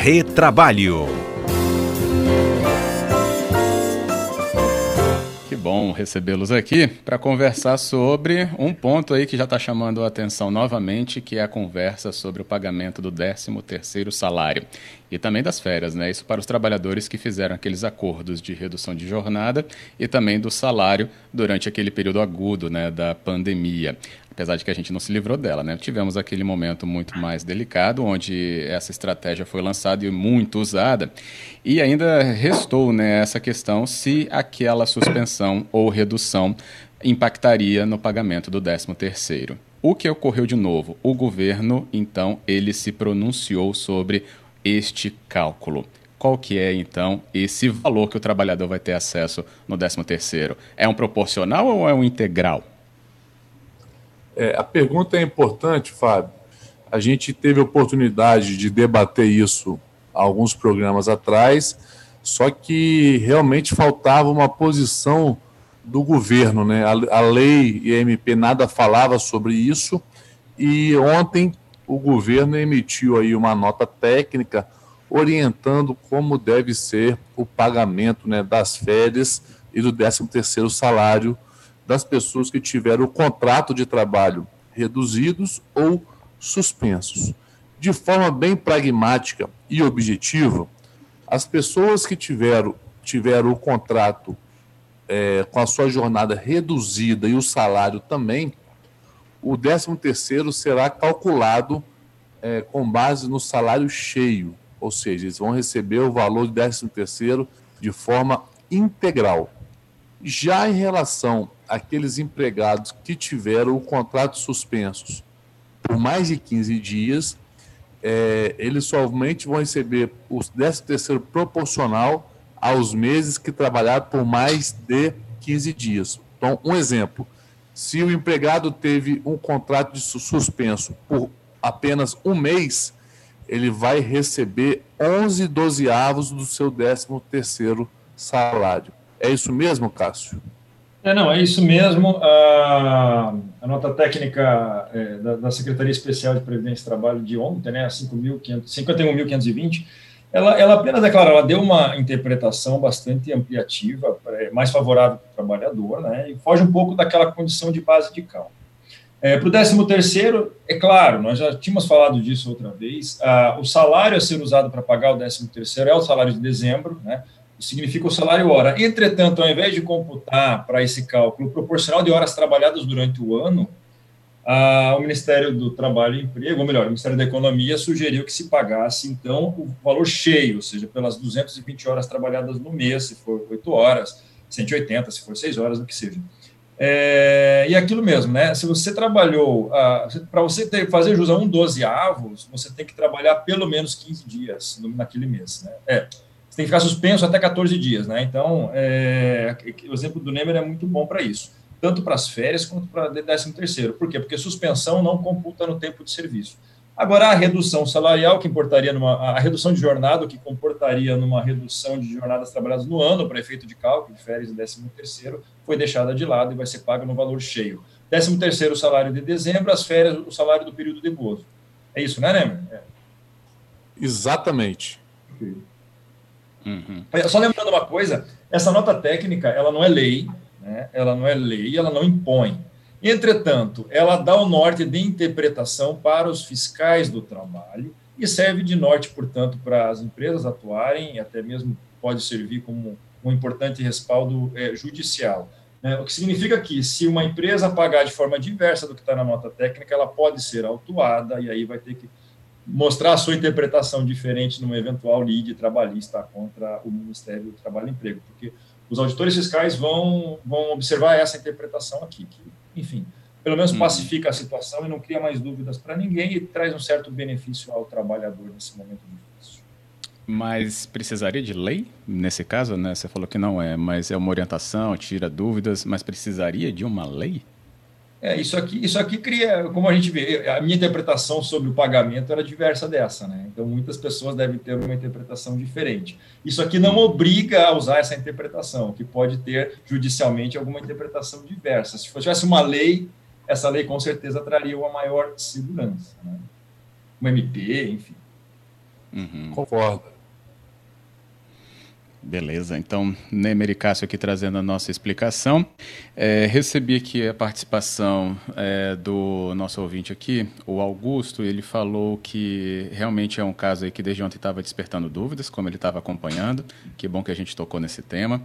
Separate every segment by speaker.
Speaker 1: Retrabalho.
Speaker 2: Que bom recebê-los aqui para conversar sobre um ponto aí que já está chamando a atenção novamente, que é a conversa sobre o pagamento do 13º salário e também das férias, né? Isso para os trabalhadores que fizeram aqueles acordos de redução de jornada e também do salário durante aquele período agudo, né, da pandemia apesar de que a gente não se livrou dela, né? Tivemos aquele momento muito mais delicado, onde essa estratégia foi lançada e muito usada, e ainda restou né, essa questão se aquela suspensão ou redução impactaria no pagamento do 13º. O que ocorreu de novo? O governo, então, ele se pronunciou sobre este cálculo. Qual que é, então, esse valor que o trabalhador vai ter acesso no 13º? É um proporcional ou é um integral?
Speaker 3: É, a pergunta é importante, Fábio. A gente teve oportunidade de debater isso alguns programas atrás, só que realmente faltava uma posição do governo, né? A, a lei e a MP nada falava sobre isso e ontem o governo emitiu aí uma nota técnica orientando como deve ser o pagamento né, das férias e do 13 terceiro salário das pessoas que tiveram o contrato de trabalho reduzidos ou suspensos. De forma bem pragmática e objetiva, as pessoas que tiveram, tiveram o contrato é, com a sua jornada reduzida e o salário também, o 13 terceiro será calculado é, com base no salário cheio, ou seja, eles vão receber o valor do 13 terceiro de forma integral. Já em relação àqueles empregados que tiveram o contrato suspensos por mais de 15 dias, é, eles somente vão receber o 13 terceiro proporcional aos meses que trabalharam por mais de 15 dias. Então, um exemplo, se o empregado teve um contrato de suspenso por apenas um mês, ele vai receber 11 dozeavos do seu 13 terceiro salário. É isso mesmo, Cássio?
Speaker 4: É, não, é isso mesmo. A, a nota técnica é, da, da, Secretaria Especial de Previdência e Trabalho de ontem, né, 51.520, ela, ela apenas declara, ela deu uma interpretação bastante ampliativa, é, mais favorável para o trabalhador, né, e foge um pouco daquela condição de base de cálculo. É, para o 13 terceiro, é claro, nós já tínhamos falado disso outra vez, o salário a ser usado para pagar o 13 terceiro é o salário de dezembro, né, significa o salário hora. Entretanto, ao invés de computar para esse cálculo proporcional de horas trabalhadas durante o ano, a, o Ministério do Trabalho e Emprego, ou melhor, o Ministério da Economia sugeriu que se pagasse, então, o valor cheio, ou seja, pelas 220 horas trabalhadas no mês, se for 8 horas, 180, se for 6 horas, o que seja. É, e aquilo mesmo, né? Se você trabalhou, para você ter, fazer jus a um 12 avos, você tem que trabalhar pelo menos 15 dias naquele mês, né? É, tem que ficar suspenso até 14 dias, né? Então, é, o exemplo do Nemer é muito bom para isso, tanto para as férias quanto para 13 terceiro. Por quê? Porque suspensão não computa no tempo de serviço. Agora, a redução salarial, que importaria numa. A redução de jornada, que comportaria numa redução de jornadas trabalhadas no ano, para efeito de cálculo de férias e 13 terceiro, foi deixada de lado e vai ser paga no valor cheio. 13 terceiro, o salário de dezembro, as férias, o salário do período de gozo. É isso, né, Nemer? É.
Speaker 3: Exatamente. Okay.
Speaker 4: Uhum. Só lembrando uma coisa, essa nota técnica, ela não é lei, né? ela não é lei, ela não impõe. Entretanto, ela dá o norte de interpretação para os fiscais do trabalho e serve de norte, portanto, para as empresas atuarem, e até mesmo pode servir como um importante respaldo é, judicial. Né? O que significa que, se uma empresa pagar de forma diversa do que está na nota técnica, ela pode ser autuada e aí vai ter que mostrar a sua interpretação diferente numa eventual lide trabalhista contra o Ministério do Trabalho e Emprego, porque os auditores fiscais vão, vão observar essa interpretação aqui, que, enfim, pelo menos uhum. pacifica a situação e não cria mais dúvidas para ninguém e traz um certo benefício ao trabalhador nesse momento difícil.
Speaker 2: Mas precisaria de lei nesse caso, né? Você falou que não é, mas é uma orientação, tira dúvidas, mas precisaria de uma lei?
Speaker 4: É, isso aqui, isso aqui cria, como a gente vê, a minha interpretação sobre o pagamento era diversa dessa, né? Então muitas pessoas devem ter uma interpretação diferente. Isso aqui não obriga a usar essa interpretação, que pode ter judicialmente alguma interpretação diversa. Se tivesse uma lei, essa lei com certeza traria uma maior segurança, né? Uma MP, enfim.
Speaker 3: Uhum. Concordo.
Speaker 2: Beleza, então Nemer e Cássio aqui trazendo a nossa explicação. É, recebi aqui a participação é, do nosso ouvinte aqui, o Augusto, ele falou que realmente é um caso aí que desde ontem estava despertando dúvidas, como ele estava acompanhando, que bom que a gente tocou nesse tema.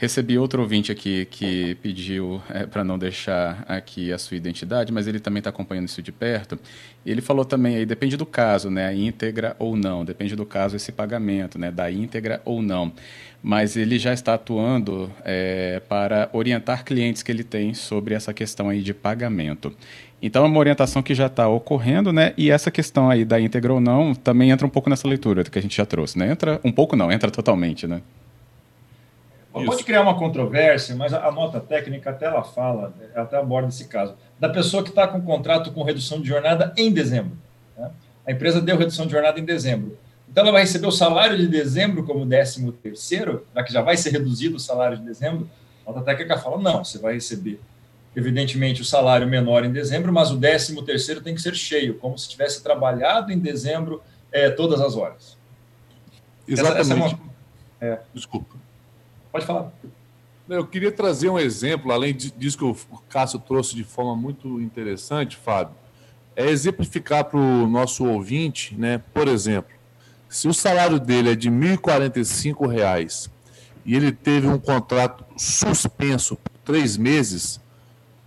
Speaker 2: Recebi outro ouvinte aqui que pediu é, para não deixar aqui a sua identidade, mas ele também está acompanhando isso de perto. Ele falou também aí, depende do caso, né, a íntegra ou não, depende do caso esse pagamento, né, da íntegra ou não. Mas ele já está atuando é, para orientar clientes que ele tem sobre essa questão aí de pagamento. Então é uma orientação que já está ocorrendo, né? E essa questão aí da íntegra ou não também entra um pouco nessa leitura que a gente já trouxe, né? Entra um pouco não, entra totalmente, né?
Speaker 4: Isso. Pode criar uma controvérsia, mas a, nota técnica até ela fala, até aborda esse caso, da pessoa que está com contrato com redução de jornada em dezembro. Né? A empresa deu redução de jornada em dezembro. Então ela vai receber o salário de dezembro como décimo terceiro, já que já vai ser reduzido o salário de dezembro. A nota técnica fala, não, você vai receber, evidentemente, o salário menor em dezembro, mas o décimo terceiro tem que ser cheio, como se tivesse trabalhado em dezembro é, todas as horas.
Speaker 3: Exatamente. Essa, essa é uma... é. Desculpa.
Speaker 4: Pode falar.
Speaker 3: Eu queria trazer um exemplo, além disso que o Cássio trouxe de forma muito interessante, Fábio, é exemplificar para o nosso ouvinte, né? Por exemplo, se o salário dele é de R$ 1.045 e ele teve um contrato suspenso por três meses,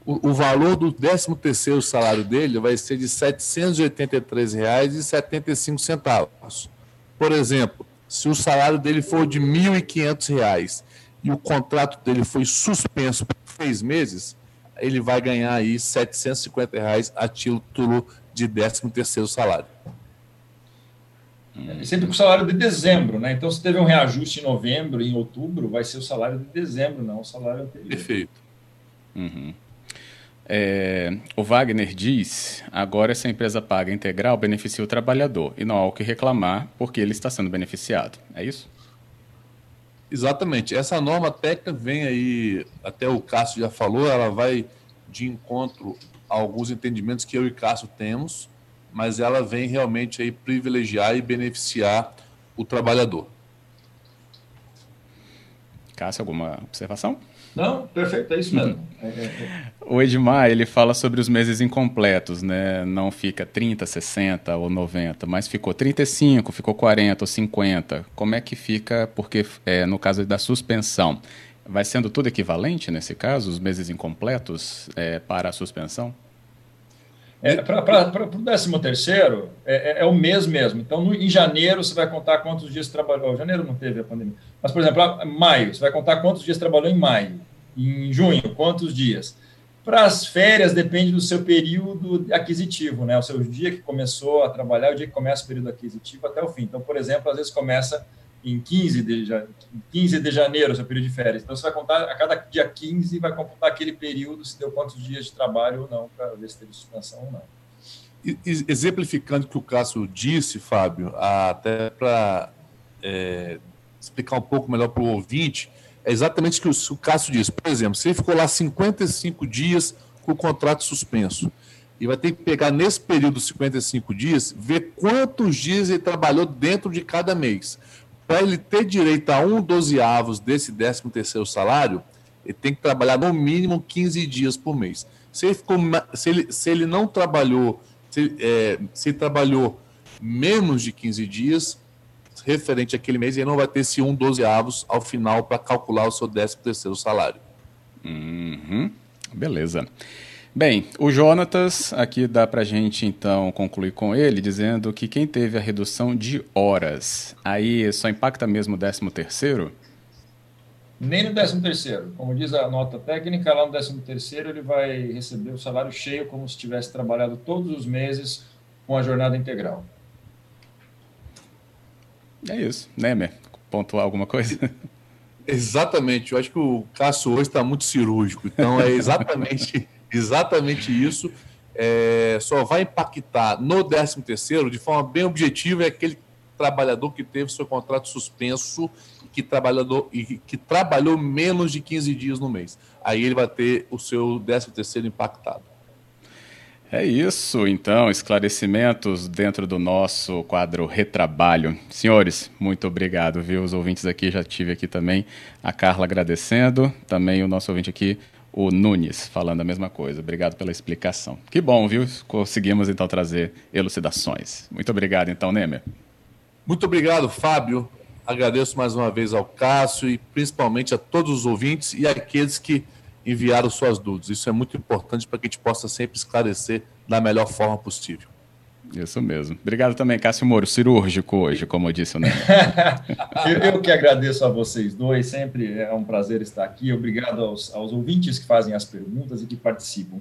Speaker 3: o, o valor do 13 terceiro salário dele vai ser de R$ 783,75. Por exemplo, se o salário dele for de R$ 1.500 e o contrato dele foi suspenso por seis meses, ele vai ganhar aí 750 reais a título de 13 terceiro salário.
Speaker 4: É sempre com o salário de dezembro, né? Então, se teve um reajuste em novembro, em outubro, vai ser o salário de dezembro, não o salário anterior.
Speaker 3: Perfeito.
Speaker 2: Uhum. É, o Wagner diz: agora essa empresa paga integral beneficia o trabalhador e não há o que reclamar porque ele está sendo beneficiado. É isso?
Speaker 3: Exatamente. Essa norma técnica vem aí, até o Cássio já falou, ela vai de encontro a alguns entendimentos que eu e Cássio temos, mas ela vem realmente aí privilegiar e beneficiar o trabalhador.
Speaker 2: Cássio, alguma observação?
Speaker 4: Não, perfeito, é isso mesmo. É.
Speaker 2: O Edmar, ele fala sobre os meses incompletos, né? Não fica 30, 60 ou 90, mas ficou 35, ficou 40 ou 50. Como é que fica, porque é, no caso da suspensão, vai sendo tudo equivalente nesse caso, os meses incompletos é, para a suspensão?
Speaker 4: É, para o 13 terceiro, é, é, é, o mês mesmo. Então, no, em janeiro, você vai contar quantos dias trabalhou. Janeiro não teve a pandemia. Mas, por exemplo, maio, você vai contar quantos dias trabalhou em maio. Em junho, quantos dias. Para as férias, depende do seu período aquisitivo, né? O seu dia que começou a trabalhar, o dia que começa o período aquisitivo até o fim. Então, por exemplo, às vezes começa em 15 de, 15 de janeiro, seu período de férias. Então, você vai contar a cada dia 15, vai computar aquele período, se deu quantos dias de trabalho ou não, para ver se teve suspensão ou não.
Speaker 3: Exemplificando o que o Cássio disse, Fábio, até para é, explicar um pouco melhor para o ouvinte, é exatamente o que o Cássio disse. Por exemplo, se ele ficou lá 55 dias com o contrato suspenso, e vai ter que pegar nesse período de 55 dias, ver quantos dias ele trabalhou dentro de cada mês para ele ter direito a um dozeavos desse 13 terceiro salário, ele tem que trabalhar no mínimo 15 dias por mês. Se ele, ficou, se ele, se ele não trabalhou, se, é, se trabalhou menos de 15 dias, referente àquele mês, ele não vai ter esse um dozeavos ao final para calcular o seu 13 terceiro salário.
Speaker 2: Uhum. Beleza. Bem, o Jonatas, aqui dá para a gente então concluir com ele, dizendo que quem teve a redução de horas, aí só impacta mesmo o 13 terceiro?
Speaker 4: Nem no 13 terceiro. Como diz a nota técnica, lá no 13 terceiro ele vai receber o salário cheio como se tivesse trabalhado todos os meses com a jornada integral.
Speaker 2: É isso. Nemer, pontuar alguma coisa?
Speaker 3: Exatamente. Eu acho que o Cássio hoje está muito cirúrgico. Então, é exatamente exatamente isso. É, só vai impactar no 13 terceiro de forma bem objetiva é aquele trabalhador que teve seu contrato suspenso que trabalhador e que trabalhou menos de 15 dias no mês. Aí ele vai ter o seu 13 terceiro impactado.
Speaker 2: É isso, então, esclarecimentos dentro do nosso quadro Retrabalho. Senhores, muito obrigado, viu? Os ouvintes aqui, já tive aqui também a Carla agradecendo, também o nosso ouvinte aqui, o Nunes, falando a mesma coisa. Obrigado pela explicação. Que bom, viu? Conseguimos então trazer elucidações. Muito obrigado, então, Nemer.
Speaker 3: Muito obrigado, Fábio. Agradeço mais uma vez ao Cássio e principalmente a todos os ouvintes e aqueles que enviaram suas dúvidas. Isso é muito importante para que a gente possa sempre esclarecer da melhor forma possível.
Speaker 2: Isso mesmo. Obrigado também, Cássio Moro, cirúrgico hoje, como eu disse
Speaker 4: eu, eu, que agradeço a vocês dois, sempre é um prazer estar aqui. Obrigado aos, aos ouvintes que fazem as perguntas e que participam.